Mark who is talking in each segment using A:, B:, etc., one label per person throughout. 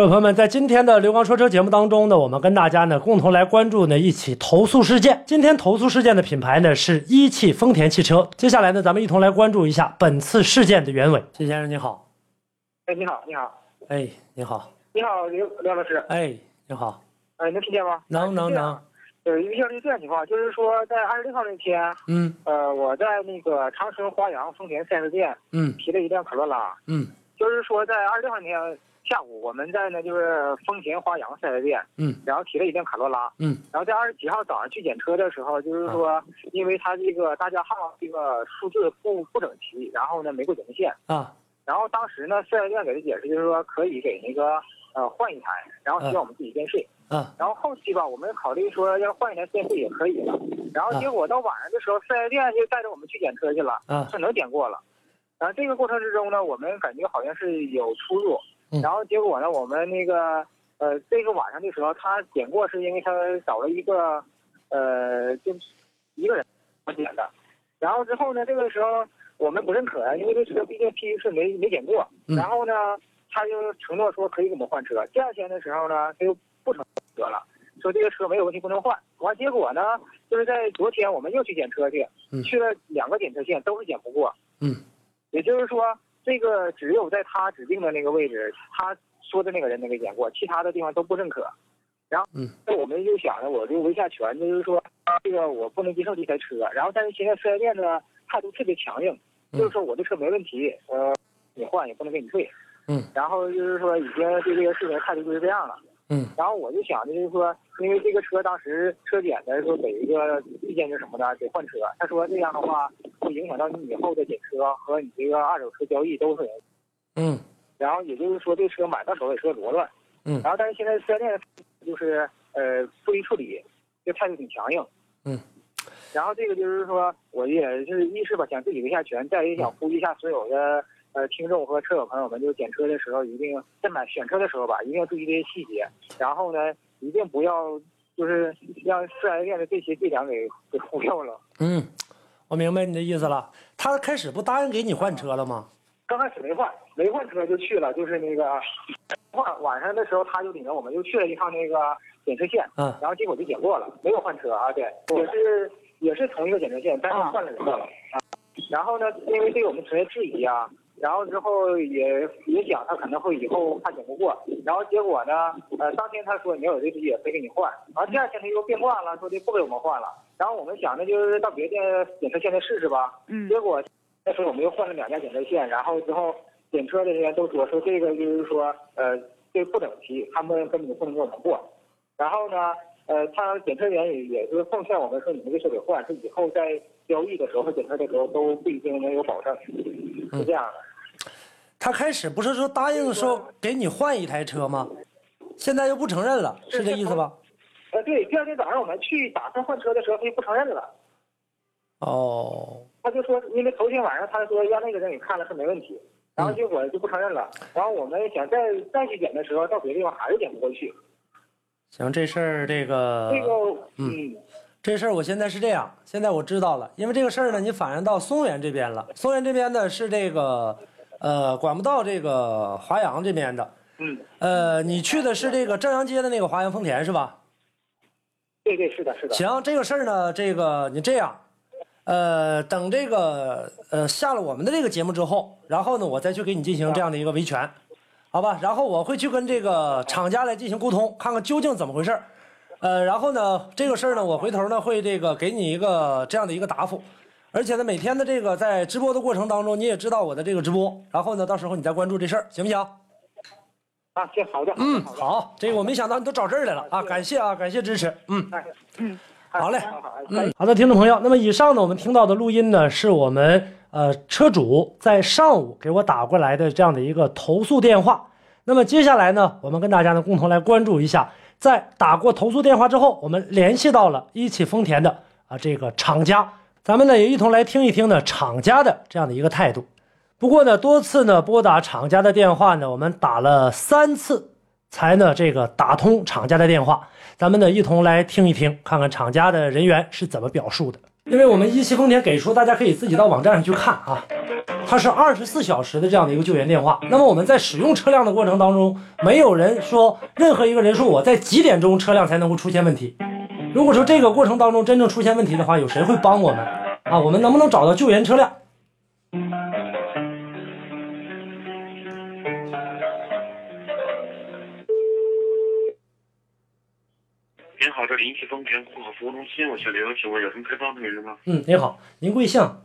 A: 各位朋友们，在今天的刘刚说车节目当中呢，我们跟大家呢共同来关注呢一起投诉事件。今天投诉事件的品牌呢是一汽丰田汽车。接下来呢，咱们一同来关注一下本次事件的原委。谢先生你好，
B: 哎，你好，你好，
A: 哎，你好，
B: 你好，刘刘老师，
A: 哎，你好，
B: 哎，能听见吗？
A: 能能能，
B: 有一个这样情况，就是说在二十六号那天，
A: 嗯。
B: 呃，我在那个长春华阳丰田 4S 店
A: 嗯。
B: 提了一辆卡罗拉，
A: 嗯。
B: 就是说在二十六号那天下午，我们在呢就是丰田花阳四 S 店，
A: 嗯。
B: 然后提了一辆卡罗拉，
A: 嗯。
B: 然后在二十几号早上去检车的时候，就是说因为它这个大家号这个数字不不整齐，然后呢没过检测线，
A: 啊。
B: 然后当时呢四 S 店给的解释就是说可以给那个呃换一台，然后需要我们自己垫税。
A: 啊。
B: 然后后期吧，我们考虑说要换一台电费也可以了。然后结果到晚上的时候，四 S 店就带着我们去检车去了，
A: 啊。
B: 是能检过了。然后这个过程之中呢，我们感觉好像是有出入
A: 嗯。
B: 然后结果呢，我们那个呃，这个晚上的时候，他检过是因为他找了一个呃，就一个人检的。然后之后呢，这个时候我们不认可啊，因为这车毕竟第一次没没检过。
A: 嗯
B: 然后呢，他就承诺说可以给我们换车。第二天的时候呢，他又不承诺了，说这个车没有问题，不能换。完结果呢，就是在昨天我们又去检车去，
A: 嗯
B: 去了两个检测线都是检不过。
A: 嗯
B: 也就是说，这个只有在他指定的那个位置，他说的那个人能给验过，其他的地方都不认可。然后，
A: 嗯
B: 那我们就想着，我就维下权，就是说这个我不能接受这台车。然后，但是现在四 S 店呢态度特别强硬，
A: 嗯
B: 就是说我的车没问题，呃，你换也不能给你退。
A: 嗯
B: 然后就是说已经对这个事情态度就是这样了。
A: 嗯
B: 然后我就想着，就是说，因为这个车当时车检的时候给一个意见是什么呢？得换车。他说这样的话会影响到你以后的检车和你这个二手车交易都是。
A: 嗯
B: 然后也就是说，这车买到手也是个罗乱。
A: 嗯
B: 然后但是现在四 S 店就是呃不予处理，这态度挺强硬。
A: 嗯。
B: 然后这个就是说，我也是一是吧，想自己维下权，再也想呼吁一下所有的呃听众和车友朋友们，就是检车的时候一定在买选车的时候吧，一定要注意这些细节。然后呢，一定不要就是让四 S 店的这些伎俩给给忽悠了。
A: 嗯，我明白你的意思了。他开始不答应给你换车了吗？
B: 刚开始没换，没换车就去了，就是那个换晚上的时候，他就领着我们又去了一趟那个检测线，
A: 嗯
B: 然后结果就检过了，没有换车啊，对，也是也是同一个检测线，但是换了人了啊。然后呢，因为对我们存在质疑啊，然后之后也也想他可能会以后怕检不过，然后结果呢，呃，当天他说你要有这也非给你换，然后第二天他又变卦了，说的不给我们换了，然后我们想着就是到别的检测线再试试吧，
C: 嗯
B: 结果那时候我们又换了两家检测线，然后之后检测的人员都说说这个就是说呃这不整齐，他们根本就不能给我们过。然后呢，呃，他检测员也也是奉劝我们说你们这车得换，说以后在交易的时候和检测的时候都不一定能有保证，是这样的。
A: 他开始不是说答应说给你换一台车吗？现在又不承认了，是这意思吧？
B: 呃，对，第二天早上我们去打算换车的时候，他就不承认了。
A: 哦，
B: 他就说，因为头天晚上他说让那个人给看了是没问题，然后结果就不承认了。然后我们想再再去检的时候，到别的地方还是检不过去。
A: 行，这事儿这个
B: 这个，嗯，
A: 这事儿我现在是这样，现在我知道了，因为这个事儿呢，你反映到松原这边了。松原这边呢是这个，呃，管不到这个华阳这边的。
B: 嗯，
A: 呃，你去的是这个正阳街的那个华阳丰田是吧？
B: 对对，是的，是的。
A: 行，这个事儿呢，这个你这样，呃，等这个呃下了我们的这个节目之后，然后呢，我再去给你进行这样的一个维权，好吧？然后我会去跟这个厂家来进行沟通，看看究竟怎么回事儿。呃，然后呢，这个事儿呢，我回头呢会这个给你一个这样的一个答复，而且呢，每天的这个在直播的过程当中，你也知道我的这个直播，然后呢，到时候你再关注这事儿，行不行？
B: 啊，行，好的，
A: 嗯，
B: 好
A: 这个我没想到你都找这儿来了啊，感谢啊，感谢支持，嗯。
B: 哎，
C: 嗯，
A: 好嘞
B: 好
A: 的，听众朋友，那么以上呢，我们听到的录音呢，是我们呃车主在上午给我打过来的这样的一个投诉电话。那么接下来呢，我们跟大家呢共同来关注一下，在打过投诉电话之后，我们联系到了一汽丰田的啊这个厂家，咱们呢也一同来听一听呢厂家的这样的一个态度。不过呢，多次呢拨打厂家的电话呢，我们打了三次，才呢这个打通厂家的电话。咱们呢一同来听一听，看看厂家的人员是怎么表述的。因为我们一汽丰田给出，大家可以自己到网站上去看啊，它是二十四小时的这样的一个救援电话。那么我们在使用车辆的过程当中，没有人说任何一个人说我在几点钟车辆才能够出现问题。如果说这个过程当中真正出现问题的话，有谁会帮我们啊？我们能不能找到救援车辆？
C: 您好，这里一汽丰田顾客服务中心，我姓刘，请问有什么可以帮助您的吗？
A: 嗯，您好，您贵姓？
C: 哦，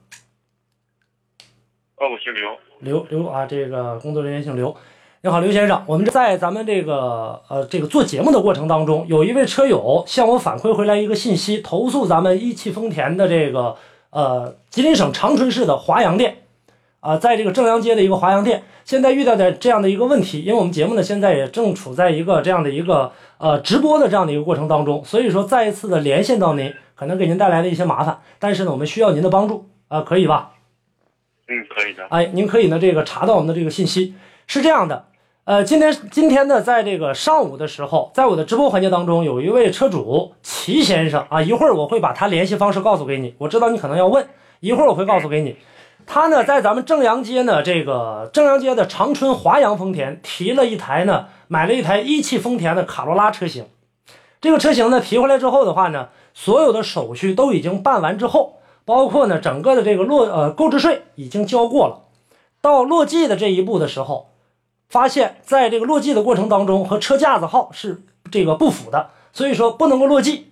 C: 我姓刘。
A: 刘刘啊，这个工作人员姓刘。你好，刘先生，我们在咱们这个呃这个做节目的过程当中，有一位车友向我反馈回来一个信息，投诉咱们一汽丰田的这个呃吉林省长春市的华阳店啊，在这个正阳街的一个华阳店，现在遇到的这样的一个问题，因为我们节目呢现在也正处在一个这样的一个呃直播的这样的一个过程当中，所以说再一次的连线到您，可能给您带来了一些麻烦，但是呢，我们需要您的帮助啊、可以吧？
C: 嗯，可以的。
A: 哎，您可以呢这个查到我们的这个信息是这样的，呃，今天今天呢，在这个上午的时候，在我的直播环节当中，有一位车主齐先生啊，一会儿我会把他联系方式告诉给你，我知道你可能要问，一会儿我会告诉给你。他呢，在咱们正阳街呢，这个正阳街的长春华阳丰田提了一台呢，买了一台一汽丰田的卡罗拉车型。这个车型呢提回来之后的话呢，所有的手续都已经办完之后，包括呢整个的这个落呃购置税已经交过了，到落地的这一步的时候，发现在这个落地的过程当中和车架子号是这个不符的，所以说不能够落地，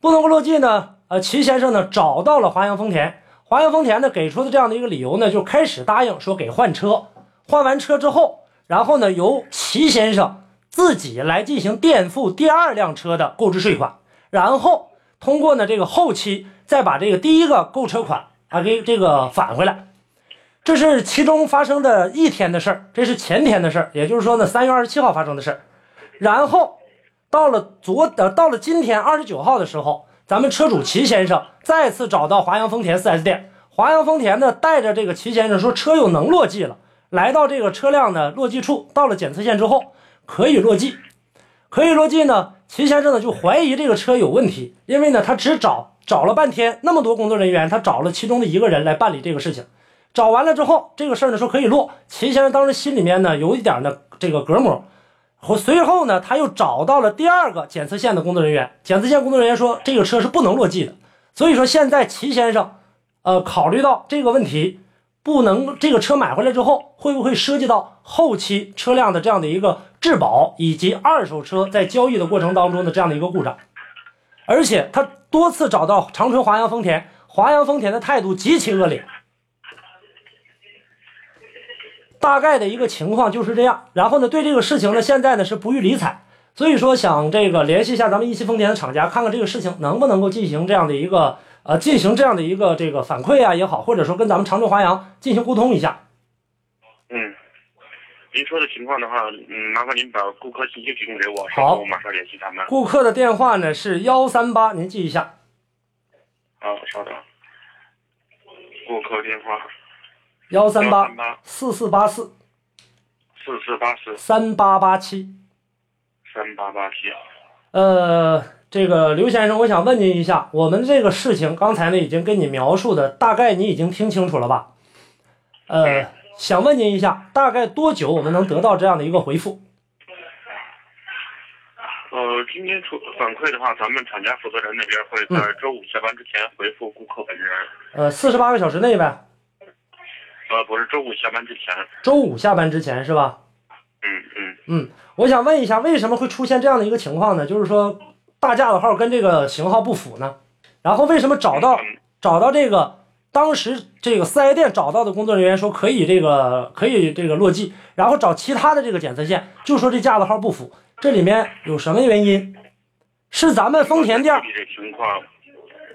A: 不能够落地呢，呃齐先生呢找到了华阳丰田，华阳丰田呢给出的这样的一个理由呢，就开始答应说给换车，换完车之后，然后呢由齐先生自己来进行垫付第二辆车的购置税款，然后通过呢这个后期再把这个第一个购车款啊给这个返回来。这是其中发生的一天的事儿，这是前天的事儿，也就是说呢，三月二十七号发生的事儿。然后到了昨呃，到了今天二十九号的时候，咱们车主齐先生再次找到华阳丰田 4S 店，华阳丰田呢带着这个齐先生说车又能落地了，来到这个车辆的落地处，到了检测线之后可以落地，可以落地呢，齐先生呢就怀疑这个车有问题，因为呢他只找找了半天，那么多工作人员，他找了其中的一个人来办理这个事情。找完了之后，这个事儿呢说可以落，齐先生当时心里面呢有一点呢这个隔膜。后随后呢，他又找到了第二个检测线的工作人员，检测线工作人员说这个车是不能落地的。所以说现在齐先生，呃，考虑到这个问题，不能这个车买回来之后会不会涉及到后期车辆的这样的一个质保，以及二手车在交易的过程当中的这样的一个故障。而且他多次找到长春华阳丰田，华阳丰田的态度极其恶劣。大概的一个情况就是这样，然后呢，对这个事情呢，现在呢是不予理睬，所以说想这个联系一下咱们一汽丰田的厂家，看看这个事情能不能够进行这样的一个呃，进行这样的一个这个反馈啊也好，或者说跟咱们常州华阳进行沟通一下。
C: 嗯，您说的情况的话，嗯，麻烦您把顾客信息提供给我，
A: 好
C: 然后我马上联系他们。
A: 顾客的电话呢是幺三八，您记一下，
C: 好，稍等。顾客电话
A: 幺三八
C: 138
A: 四四八四
C: 四四八四
A: 三八八七。
C: 三八八七。
A: 呃，这个刘先生，我想问您一下，我们这个事情刚才呢已经跟你描述的，大概你已经听清楚了吧？呃，想问您一下，大概多久我们能得到这样的一个回复？
C: 呃，今天出反馈的话，咱们厂家负责人那边会在周五下班之前回复顾客本人。
A: 呃，四十八个小时内呗，
C: 呃，不是周五下班之前。
A: 周五下班之前是吧？
C: 嗯嗯。
A: 嗯，我想问一下，为什么会出现这样的一个情况呢？就是说大架子号跟这个型号不符呢？然后为什么找到
C: 嗯
A: 找到这个当时这个四 S 店找到的工作人员说可以这个可以这个落记，然后找其他的这个检测线就说这架子号不符，这里面有什么原因？是咱们丰田店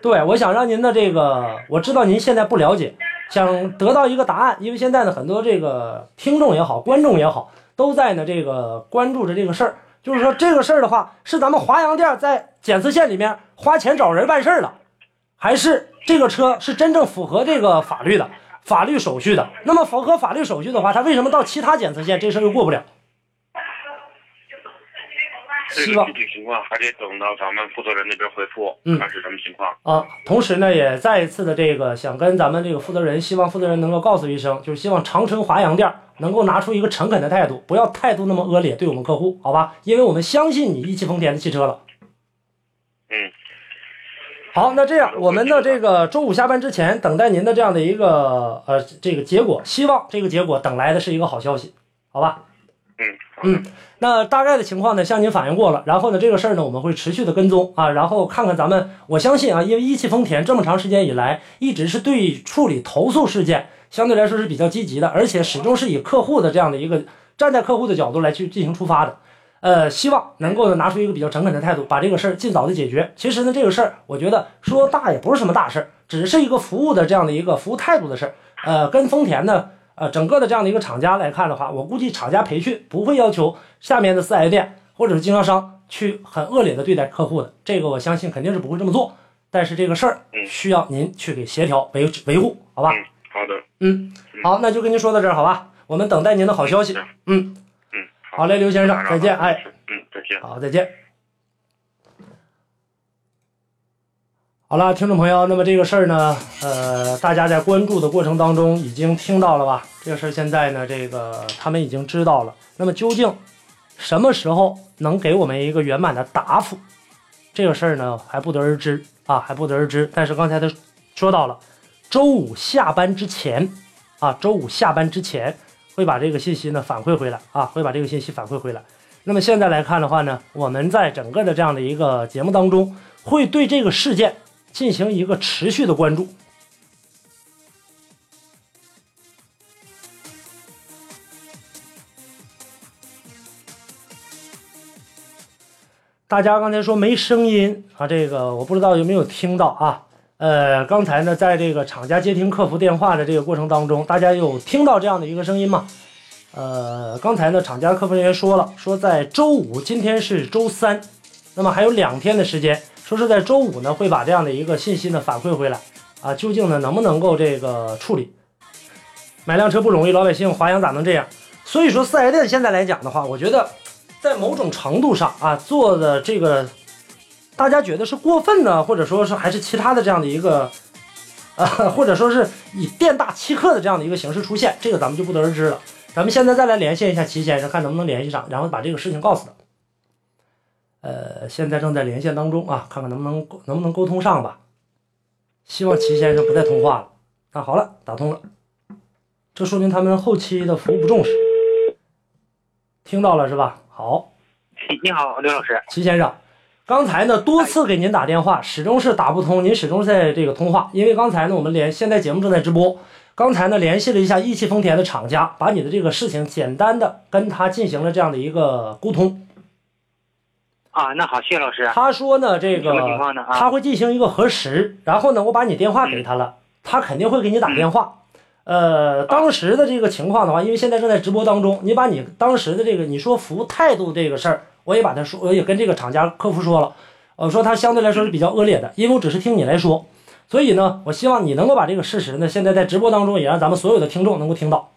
A: 对，我想让您的这个，我知道您现在不了解，想得到一个答案，因为现在呢，很多这个听众也好，观众也好，都在呢这个关注着这个事儿。就是说这个事儿的话，是咱们华阳店在检测线里面花钱找人办事儿了，还是这个车是真正符合这个法律的法律手续的？那么符合法律手续的话，他为什么到其他检测线这事儿又过不了？
C: 这
A: 希望
C: 个具体情况还得等到咱们负责人那边回复，
A: 嗯
C: 看是什么情况。
A: 啊，同时呢，也再一次的这个想跟咱们这个负责人，希望负责人能够告诉一声，就是希望长春华阳店能够拿出一个诚恳的态度，不要态度那么恶劣对我们客户，好吧？因为我们相信你一汽丰田的汽车了。
C: 嗯，
A: 好，那这样我们的这个周五下班之前等待您的这样的一个呃这个结果，希望这个结果等来的是一个好消息，好吧？
C: 嗯，
A: 嗯，那大概的情况呢，向您反映过了。然后呢，这个事儿呢，我们会持续的跟踪啊，然后看看咱们，我相信啊，因为一汽丰田这么长时间以来，一直是对处理投诉事件相对来说是比较积极的，而且始终是以客户的这样的一个站在客户的角度来去进行出发的。呃，希望能够呢拿出一个比较诚恳的态度，把这个事儿尽早的解决。其实呢，这个事儿我觉得说大也不是什么大事儿，只是一个服务的这样的一个服务态度的事儿。呃，跟丰田呢，呃，整个的这样的一个厂家来看的话，我估计厂家培训不会要求下面的四 S 店或者是经销商去很恶劣的对待客户的，这个我相信肯定是不会这么做。但是这个事儿
C: 嗯
A: 需要您去给协调维维护，好吧？
C: 嗯，好的，
A: 嗯，好，那就跟您说到这儿，好吧？我们等待您的好消息。嗯，
C: 嗯，
A: 好嘞，刘先生，再见，哎。，
C: 嗯，再见。
A: 好，再见。好了，听众朋友，那么这个事儿呢，呃，大家在关注的过程当中已经听到了吧？这个事儿现在呢，这个他们已经知道了。那么究竟什么时候能给我们一个圆满的答复？这个事儿呢还不得而知啊，还不得而知。但是刚才他说到了，周五下班之前啊，周五下班之前会把这个信息呢反馈回来啊，会把这个信息反馈回来。那么现在来看的话呢，我们在整个的这样的一个节目当中，会对这个事件进行一个持续的关注。大家刚才说没声音啊，这个我不知道有没有听到啊？呃，刚才呢，在这个厂家接听客服电话的这个过程当中，大家有听到这样的一个声音吗？呃，刚才呢，厂家客服人员说了，说在周五，今天是周三，那么还有两天的时间，说是在周五呢会把这样的一个信息呢反馈回来啊，究竟呢能不能够这个处理？买辆车不容易，老百姓华阳咋能这样？所以说四 S 店现在来讲的话，我觉得在某种程度上啊做的这个，大家觉得是过分呢，或者说是还是其他的这样的一个。呃，或者说是以店大欺客的这样的一个形式出现，这个咱们就不得而知了。咱们现在再来连线一下齐先生，看能不能联系上，然后把这个事情告诉他。呃，现在正在连线当中啊，看看能不能能不能沟通上吧。希望齐先生不再通话了。那好了，打通了，这说明他们后期的服务不重视。听到了是吧？好，
D: 你好，刘老师。
A: 齐先生，刚才呢多次给您打电话，始终是打不通，您始终在这个通话。因为刚才呢我们连现在节目正在直播，刚才呢联系了一下一汽丰田的厂家，把你的这个事情简单的跟他进行了这样的一个沟通。
D: 啊，那好，谢谢老师。
A: 他说呢这个
D: 什么情况呢啊
A: 他会进行一个核实，然后呢我把你电话给他了，他肯定会给你打电话。呃，当时的这个情况的话，因为现在正在直播当中，你把你当时的这个你说服务态度这个事儿，我也把他说，我也跟这个厂家客服说了，呃，说他相对来说是比较恶劣的，因为我只是听你来说，所以呢，我希望你能够把这个事实呢，现在在直播当中也让咱们所有的听众能够听到。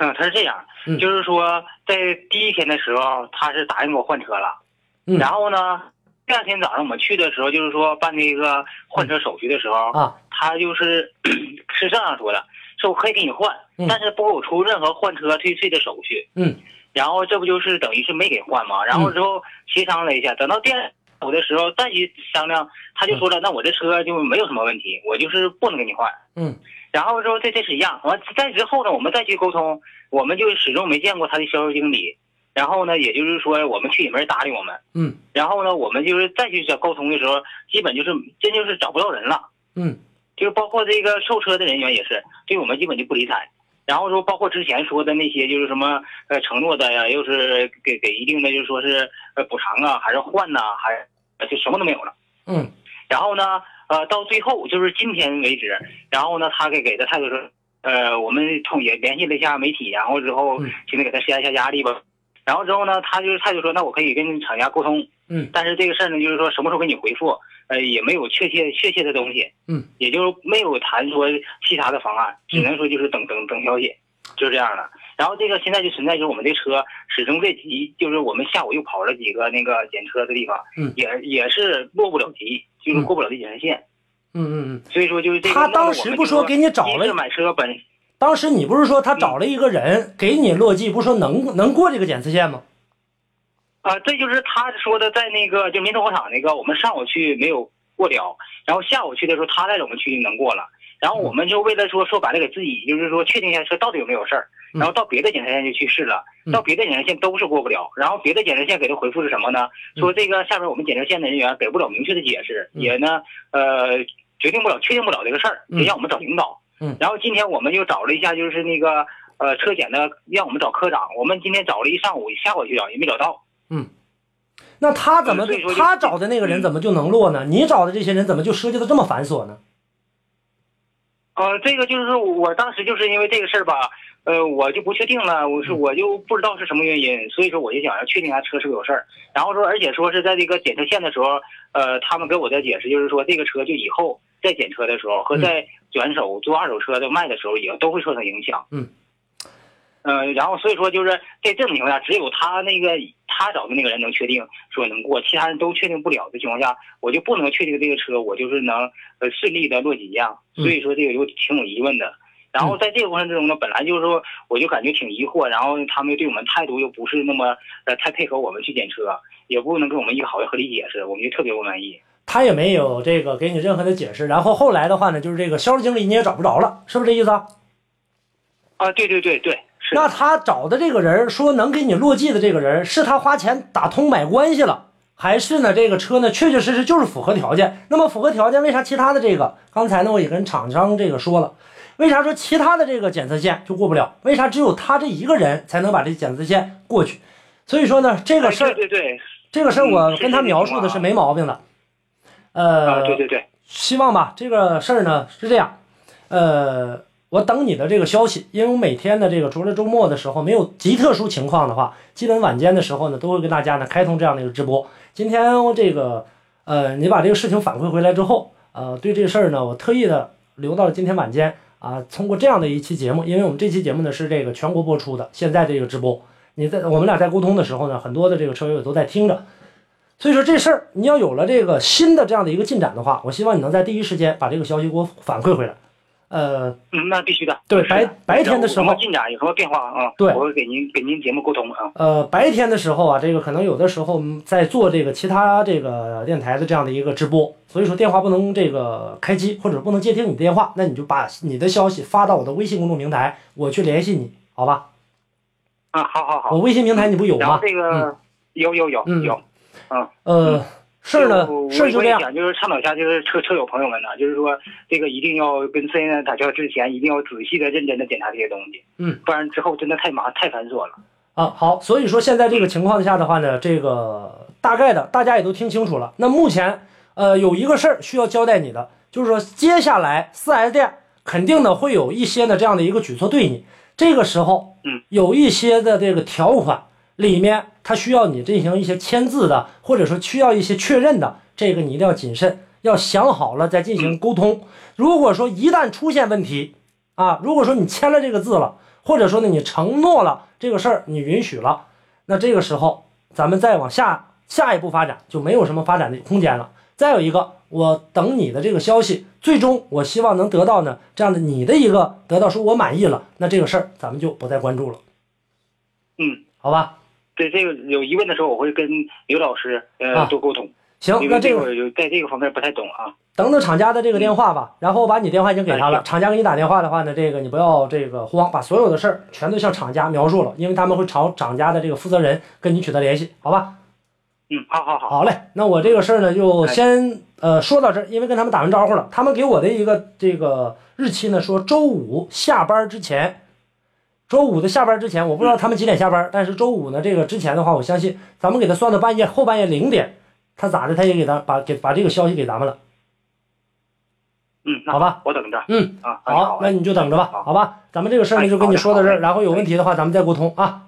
D: 嗯，他是这样，
A: 嗯。
D: 就是说在第一天的时候，他是答应给我换车了，
A: 嗯。
D: 然后呢，第二天早上我们去的时候，就是说办那个换车手续的时候，
A: 啊，
D: 他就是 是这样说的，说我可以给你换，
A: 嗯。
D: 但是不给我出任何换车退税的手续。
A: 嗯，
D: 然后这不就是等于是没给换吗？然后之后协商了一下，等到第二走的时候再去商量，他就说了，那我这车就没有什么问题，我就是不能给你换。
A: 嗯
D: 然后之后这这是一样，完再之后呢，我们再去沟通，我们就始终没见过他的销售经理。然后呢，也就是说我们去也没人搭理我们。
A: 嗯
D: 然后呢，我们就是再去找沟通的时候，基本就是真就是找不到人了。
A: 嗯
D: 就是包括这个售车的人员也是，对我们基本就不理睬。然后说包括之前说的那些，就是什么呃承诺的呀，又是给给一定的，就是说是呃补偿啊，还是换呐、还呃就什么都没有了。
A: 嗯
D: 然后呢，呃，到最后就是今天为止，然后呢，他给给的态度是，呃，我们通也联系了一下媒体，然后之后
A: 嗯
D: 现在给他施加一下压力吧。然后之后呢，他就是态度说，那我可以跟厂家沟通，
A: 嗯
D: 但是这个事儿呢，就是说什么时候给你回复，呃，也没有确切确切的东西，
A: 嗯，
D: 也就是没有谈说其他的方案，只能说就是等等等消息，就是这样的。然后这个现在就存在就是我们这车始终在急，就是我们下午又跑了几个那个检车的地方，
A: 嗯
D: 也也是落不了级，就是过不了这检测线。
A: 嗯嗯嗯。
D: 所以说就是这个。
A: 他当时不说给你找了
D: 买车本，
A: 当时你不是说他找了一个人给你落记，不是说能能过这个检测线吗？
D: 啊，这就是他说的，在那个就民生广场那个，我们上午去没有过了，然后下午去的时候他带着我们去能过了，然后我们就为了说说把这给自己，就是说确定一下车到底有没有事然后到别的检查线就去试了，
A: 嗯
D: 到别的检查线都是过不了，然后别的检查线给他回复是什么呢？说这个下边我们检查线的人员给不了明确的解释，
A: 嗯
D: 也呢呃决定不了确定不了这个事得让我们找领导。
A: 嗯
D: 然后今天我们又找了一下，就是那个呃车检的让我们找科长，我们今天找了一上午，下午去找也没找到。
A: 嗯那他怎么他找的那个人怎么就能落呢？你找的这些人怎么就设计的这么繁琐呢？
D: 呃，这个就是我当时就是因为这个事儿吧，呃，我就不确定了，我是
A: 嗯
D: 我就不知道是什么原因，所以说我就想要确定一下车是不是有事儿，然后说而且说是在这个检测线的时候，呃，他们给我的解释就是说这个车就以后在检车的时候和
A: 嗯
D: 在转手做二手车的卖的时候也都会受到影响。
A: 嗯。
D: 呃，然后所以说就是在这种情况下，只有他那个他找的那个人能确定说能过，其他人都确定不了的情况下，我就不能确定这个车我就是能呃顺利的落几样，
A: 嗯
D: 所以说这个就挺有疑问的。然后在这个过程之中呢，本来就是说我就感觉挺疑惑，然后他们对我们态度又不是那么呃太配合我们去检车，也不能给我们一个好的合理解释，我们就特别不满意。
A: 他也没有这个给你任何的解释。然后后来的话呢，就是这个销售经理你也找不着了，是不是这意思啊？
D: 啊，对对对对，
A: 那他找的这个人说能给你落记的这个人，是他花钱打通买关系了，还是呢这个车呢确确实实就是符合条件？那么符合条件，为啥其他的这个刚才呢我也跟厂商这个说了，为啥说其他的这个检测线就过不了？为啥只有他这一个人才能把这检测线过去？所以说呢这个事儿
D: 哎，对对对，
A: 这个事儿我跟他描述的是没毛病的，
D: 啊，
A: 呃，
D: 对对对，
A: 希望吧，这个事儿呢是这样，呃，我等你的这个消息，因为我每天的这个除了周末的时候没有极特殊情况的话，基本晚间的时候呢都会跟大家呢开通这样的一个直播。今天这个呃，你把这个事情反馈回来之后，呃，对这事儿呢，我特意的留到了今天晚间啊，通过这样的一期节目，因为我们这期节目呢是这个全国播出的，现在这个直播，你在我们俩在沟通的时候呢，很多的这个车友也都在听着。所以说这事儿你要有了这个新的这样的一个进展的话，我希望你能在第一时间把这个消息给我反馈回来。呃，
D: 嗯，那必须的。
A: 对白白天的时候
D: 有什么进展有什么变化啊？
A: 对
D: 我会给您给您节目沟通啊。
A: 呃，白天的时候啊，这个可能有的时候嗯在做这个其他这个电台的这样的一个直播，所以说电话不能这个开机或者不能接听你的电话，那你就把你的消息发到我的微信公众平台，我去联系你，好吧？
D: 啊，好好好。
A: 我微信平台你不有吗？
D: 然后这个有有有
A: 嗯
D: 有。
A: 呃，事儿呢
D: 就，
A: 事儿就这样。
D: 就是倡导一下，就是车车友朋友们呢，就是说这个一定要跟四 S 店打交道之前，一定要仔细的、认真的检查这些东西。
A: 嗯，
D: 不然之后真的太麻太繁琐了。
A: 啊，好，所以说现在这个情况下的话呢，这个大概的大家也都听清楚了。那目前呃有一个事儿需要交代你的，就是说接下来四 S 店肯定呢会有一些的这样的一个举措对你，这个时候
D: 嗯
A: 有一些的这个条款里面它需要你进行一些签字的，或者说需要一些确认的，这个你一定要谨慎，要想好了再进行沟通。如果说一旦出现问题啊，如果说你签了这个字了。或者说呢，你承诺了这个事儿，你允许了，那这个时候咱们再往下下一步发展就没有什么发展的空间了。再有一个，我等你的这个消息，最终我希望能得到呢这样的你的一个得到说我满意了，那这个事儿咱们就不再关注了，
D: 嗯，
A: 好吧？
D: 对这个有疑问的时候，我会跟刘老师呃、
A: 啊
D: 多沟通。
A: 行，那这个
D: 在这个方面不太懂啊。
A: 等等厂家的这个电话吧，然后我把你电话已经给他了。
D: 哎
A: 厂家给你打电话的话呢，这个你不要这个慌，把所有的事儿全都向厂家描述了，因为他们会朝厂家的这个负责人跟你取得联系，好吧？
D: 嗯，好好好。
A: 好嘞，那我这个事儿呢就先呃说到这儿，因为跟他们打完招呼了，他们给我的一个这个日期呢说周五下班之前，周五的下班之前，我不知道他们几点下班，但是周五呢这个之前的话，我相信咱们给他算到半夜后半夜零点，他咋的他也给咱把给把这个消息给咱们了，
D: 嗯，
A: 好吧？
D: 我等着。
A: 嗯，
D: 啊，
A: 好，那你就等着吧，
D: 好
A: 好吧？咱们这个事儿呢
D: 哎
A: 就跟你说到这儿，然后有问题的话咱们再沟通啊。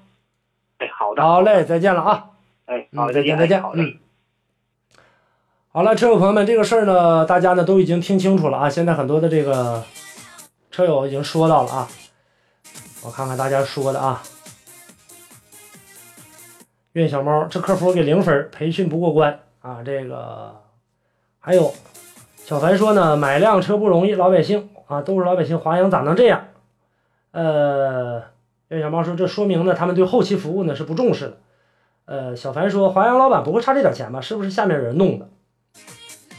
D: 哎，好的。
A: 好嘞，再见了啊。
D: 哎，好，
A: 嗯，再见，再见。嗯。好了，车友朋友们，这个事儿呢，大家呢都已经听清楚了啊。现在很多的这个车友已经说到了啊，我看看大家说的啊。愿小猫，这客服给零分，培训不过关啊。这个还有小凡说呢，买辆车不容易，老百姓啊都是老百姓，华阳咋能这样？呃，愿小猫说，这说明呢他们对后期服务呢是不重视的。呃，小凡说，华阳老板不会差这点钱吧？是不是下面人弄的？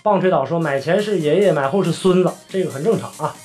A: 棒槌岛说，买前是爷爷，买后是孙子，这个很正常啊。